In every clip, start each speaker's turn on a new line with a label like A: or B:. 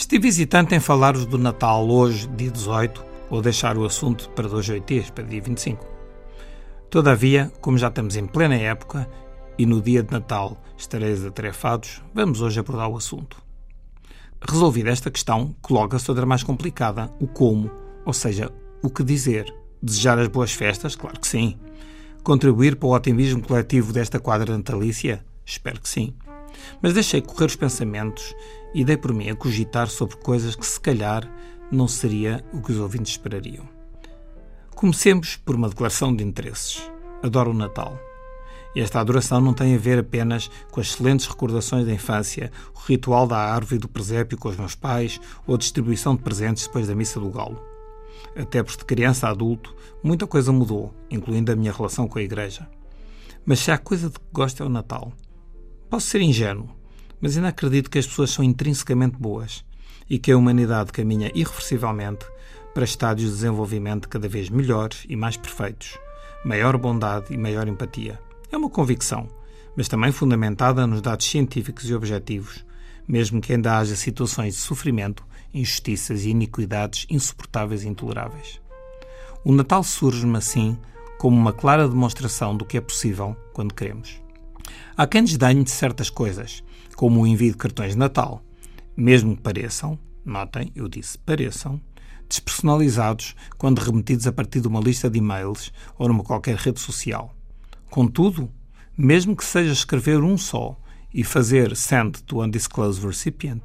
A: Estive hesitante em falar-vos do Natal hoje, dia 18, ou deixar o assunto para dois oito para dia 25. Todavia, como já estamos em plena época e no dia de Natal estareis atarefados, vamos hoje abordar o assunto. Resolvida esta questão, coloca-se outra mais complicada, o como, ou seja, o que dizer. Desejar as boas festas? Claro que sim. Contribuir para o otimismo coletivo desta quadra natalícia? Espero que sim. Mas deixei correr os pensamentos e dei por mim a cogitar sobre coisas que, se calhar, não seria o que os ouvintes esperariam. Comecemos por uma declaração de interesses. Adoro o Natal. Esta adoração não tem a ver apenas com as excelentes recordações da infância, o ritual da árvore e do presépio com os meus pais ou a distribuição de presentes depois da missa do galo. Até porque de criança a adulto, muita coisa mudou, incluindo a minha relação com a igreja. Mas se há coisa de que gosto é o Natal. Posso ser ingênuo, mas ainda acredito que as pessoas são intrinsecamente boas e que a humanidade caminha irreversivelmente para estádios de desenvolvimento cada vez melhores e mais perfeitos, maior bondade e maior empatia. É uma convicção, mas também fundamentada nos dados científicos e objetivos, mesmo que ainda haja situações de sofrimento, injustiças e iniquidades insuportáveis e intoleráveis. O Natal surge-me assim como uma clara demonstração do que é possível quando queremos. Há quem desdenhe de certas coisas, como o envio de cartões de Natal, mesmo que pareçam, notem, eu disse pareçam, despersonalizados quando remetidos a partir de uma lista de e-mails ou numa qualquer rede social. Contudo, mesmo que seja escrever um só e fazer send to undisclosed recipient,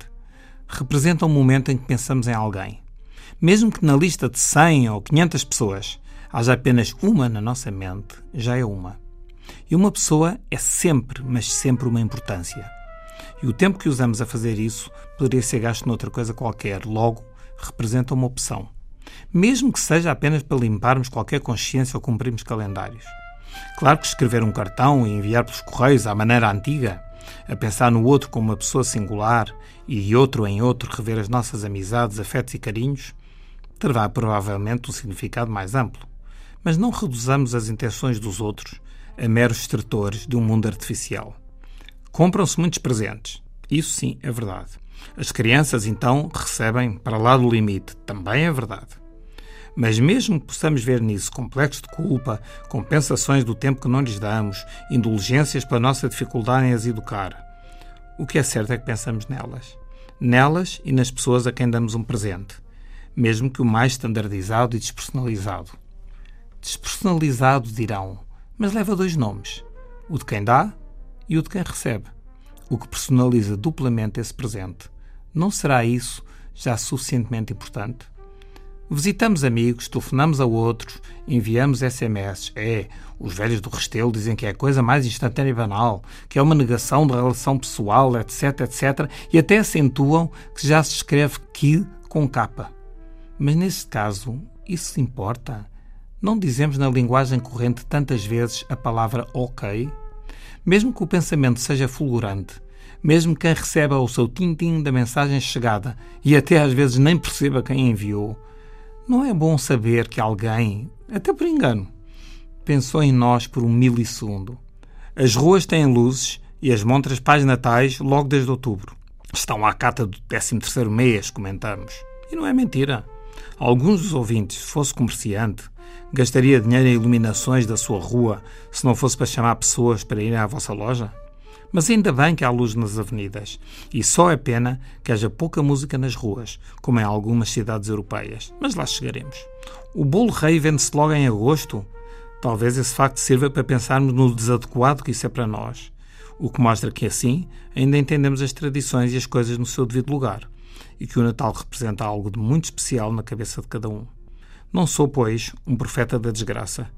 A: representa um momento em que pensamos em alguém. Mesmo que na lista de 100 ou 500 pessoas haja apenas uma na nossa mente, já é uma. E uma pessoa é sempre, mas sempre uma importância. E o tempo que usamos a fazer isso poderia ser gasto noutra coisa qualquer, logo representa uma opção. Mesmo que seja apenas para limparmos qualquer consciência ou cumprirmos calendários. Claro que escrever um cartão e enviar pelos correios à maneira antiga, a pensar no outro como uma pessoa singular e outro em outro rever as nossas amizades, afetos e carinhos, terá provavelmente um significado mais amplo. Mas não reduzamos as intenções dos outros a meros extratores de um mundo artificial. Compram-se muitos presentes. Isso sim é verdade. As crianças, então, recebem para lá do limite. Também é verdade. Mas mesmo que possamos ver nisso complexo de culpa, compensações do tempo que não lhes damos, indulgências pela nossa dificuldade em as educar, o que é certo é que pensamos nelas. Nelas e nas pessoas a quem damos um presente, mesmo que o mais standardizado e despersonalizado. Despersonalizado, dirão, mas leva dois nomes: o de quem dá e o de quem recebe, o que personaliza duplamente esse presente. Não será isso já suficientemente importante? Visitamos amigos, telefonamos a outros, enviamos SMS. É, os velhos do Restelo dizem que é a coisa mais instantânea e banal, que é uma negação da relação pessoal, etc, etc, e até acentuam que já se escreve que com capa. Mas nesse caso, isso importa? Não dizemos na linguagem corrente tantas vezes a palavra ok? Mesmo que o pensamento seja fulgurante, mesmo que quem receba o seu tintim da mensagem chegada e até às vezes nem perceba quem enviou, não é bom saber que alguém, até por engano, pensou em nós por um milissegundo. As ruas têm luzes e as montras pais natais logo desde outubro. Estão à cata do 13º mês, comentamos. E não é mentira. Alguns dos ouvintes, se fosse comerciante, gastaria dinheiro em iluminações da sua rua se não fosse para chamar pessoas para irem à vossa loja? Mas ainda bem que há luz nas avenidas. E só é pena que haja pouca música nas ruas, como em algumas cidades europeias. Mas lá chegaremos. O bolo rei vende-se logo em agosto? Talvez esse facto sirva para pensarmos no desadequado que isso é para nós. O que mostra que, assim, ainda entendemos as tradições e as coisas no seu devido lugar. E que o Natal representa algo de muito especial na cabeça de cada um. Não sou, pois, um profeta da desgraça.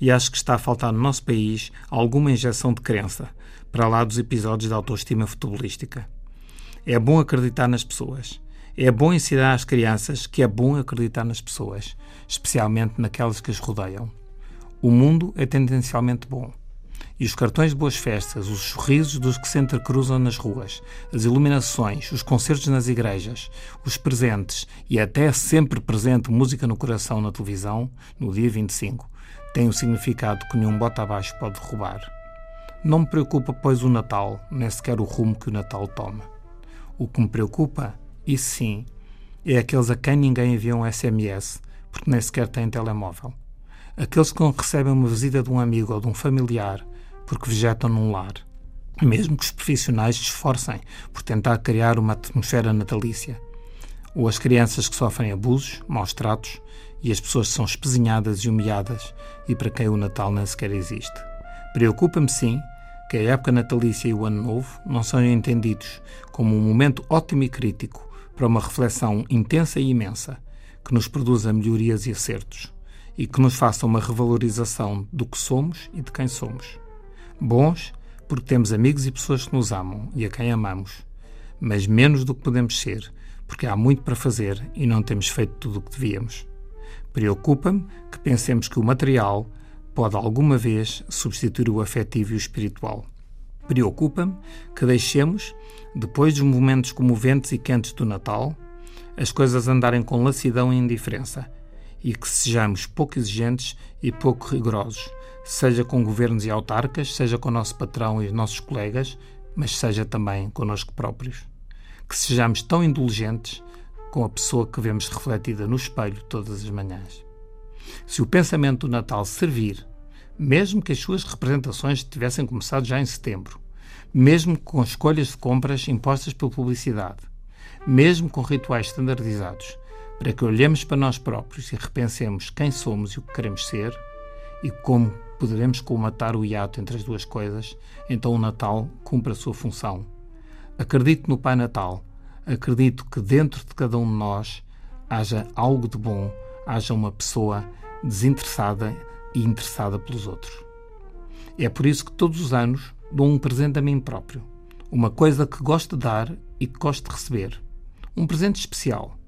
A: E acho que está a faltar no nosso país alguma injeção de crença, para lá dos episódios de autoestima futebolística. É bom acreditar nas pessoas. É bom ensinar às crianças que é bom acreditar nas pessoas, especialmente naquelas que as rodeiam. O mundo é tendencialmente bom. E os cartões de boas festas, os sorrisos dos que se entrecruzam nas ruas, as iluminações, os concertos nas igrejas, os presentes e até sempre presente música no coração na televisão, no dia 25, têm o significado que nenhum bota abaixo pode roubar. Não me preocupa, pois, o Natal, nem sequer o rumo que o Natal toma. O que me preocupa, e sim, é aqueles a quem ninguém envia um SMS, porque nem sequer têm telemóvel. Aqueles que não recebem uma visita de um amigo ou de um familiar, porque vegetam num lar. Mesmo que os profissionais se esforcem por tentar criar uma atmosfera natalícia. Ou as crianças que sofrem abusos, maus tratos, e as pessoas que são espezinhadas e humilhadas e para quem o Natal nem sequer existe. Preocupa-me, sim, que a época natalícia e o Ano Novo não sejam entendidos como um momento ótimo e crítico para uma reflexão intensa e imensa que nos produza melhorias e acertos e que nos faça uma revalorização do que somos e de quem somos. Bons, porque temos amigos e pessoas que nos amam e a quem amamos, mas menos do que podemos ser, porque há muito para fazer e não temos feito tudo o que devíamos. Preocupa-me que pensemos que o material pode alguma vez substituir o afetivo e o espiritual. Preocupa-me que deixemos, depois dos momentos comoventes e quentes do Natal, as coisas andarem com lassidão e indiferença e que sejamos pouco exigentes e pouco rigorosos, seja com governos e autarcas, seja com o nosso patrão e os nossos colegas, mas seja também connosco próprios. Que sejamos tão indulgentes com a pessoa que vemos refletida no espelho todas as manhãs. Se o pensamento do Natal servir, mesmo que as suas representações tivessem começado já em setembro, mesmo com escolhas de compras impostas pela publicidade, mesmo com rituais standardizados, para que olhemos para nós próprios e repensemos quem somos e o que queremos ser e como poderemos colmatar o hiato entre as duas coisas, então o Natal cumpre a sua função. Acredito no Pai Natal. Acredito que dentro de cada um de nós haja algo de bom, haja uma pessoa desinteressada e interessada pelos outros. É por isso que todos os anos dou um presente a mim próprio. Uma coisa que gosto de dar e que gosto de receber. Um presente especial.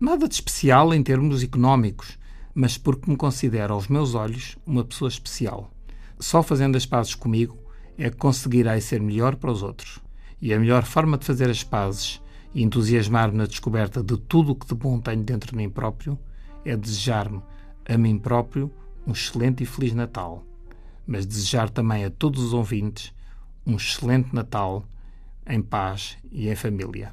A: Nada de especial em termos económicos, mas porque me considero aos meus olhos uma pessoa especial. Só fazendo as pazes comigo é que conseguirei ser melhor para os outros. E a melhor forma de fazer as pazes e entusiasmar-me na descoberta de tudo o que de bom tenho dentro de mim próprio é desejar-me a mim próprio um excelente e feliz Natal, mas desejar também a todos os ouvintes um excelente Natal em paz e em família.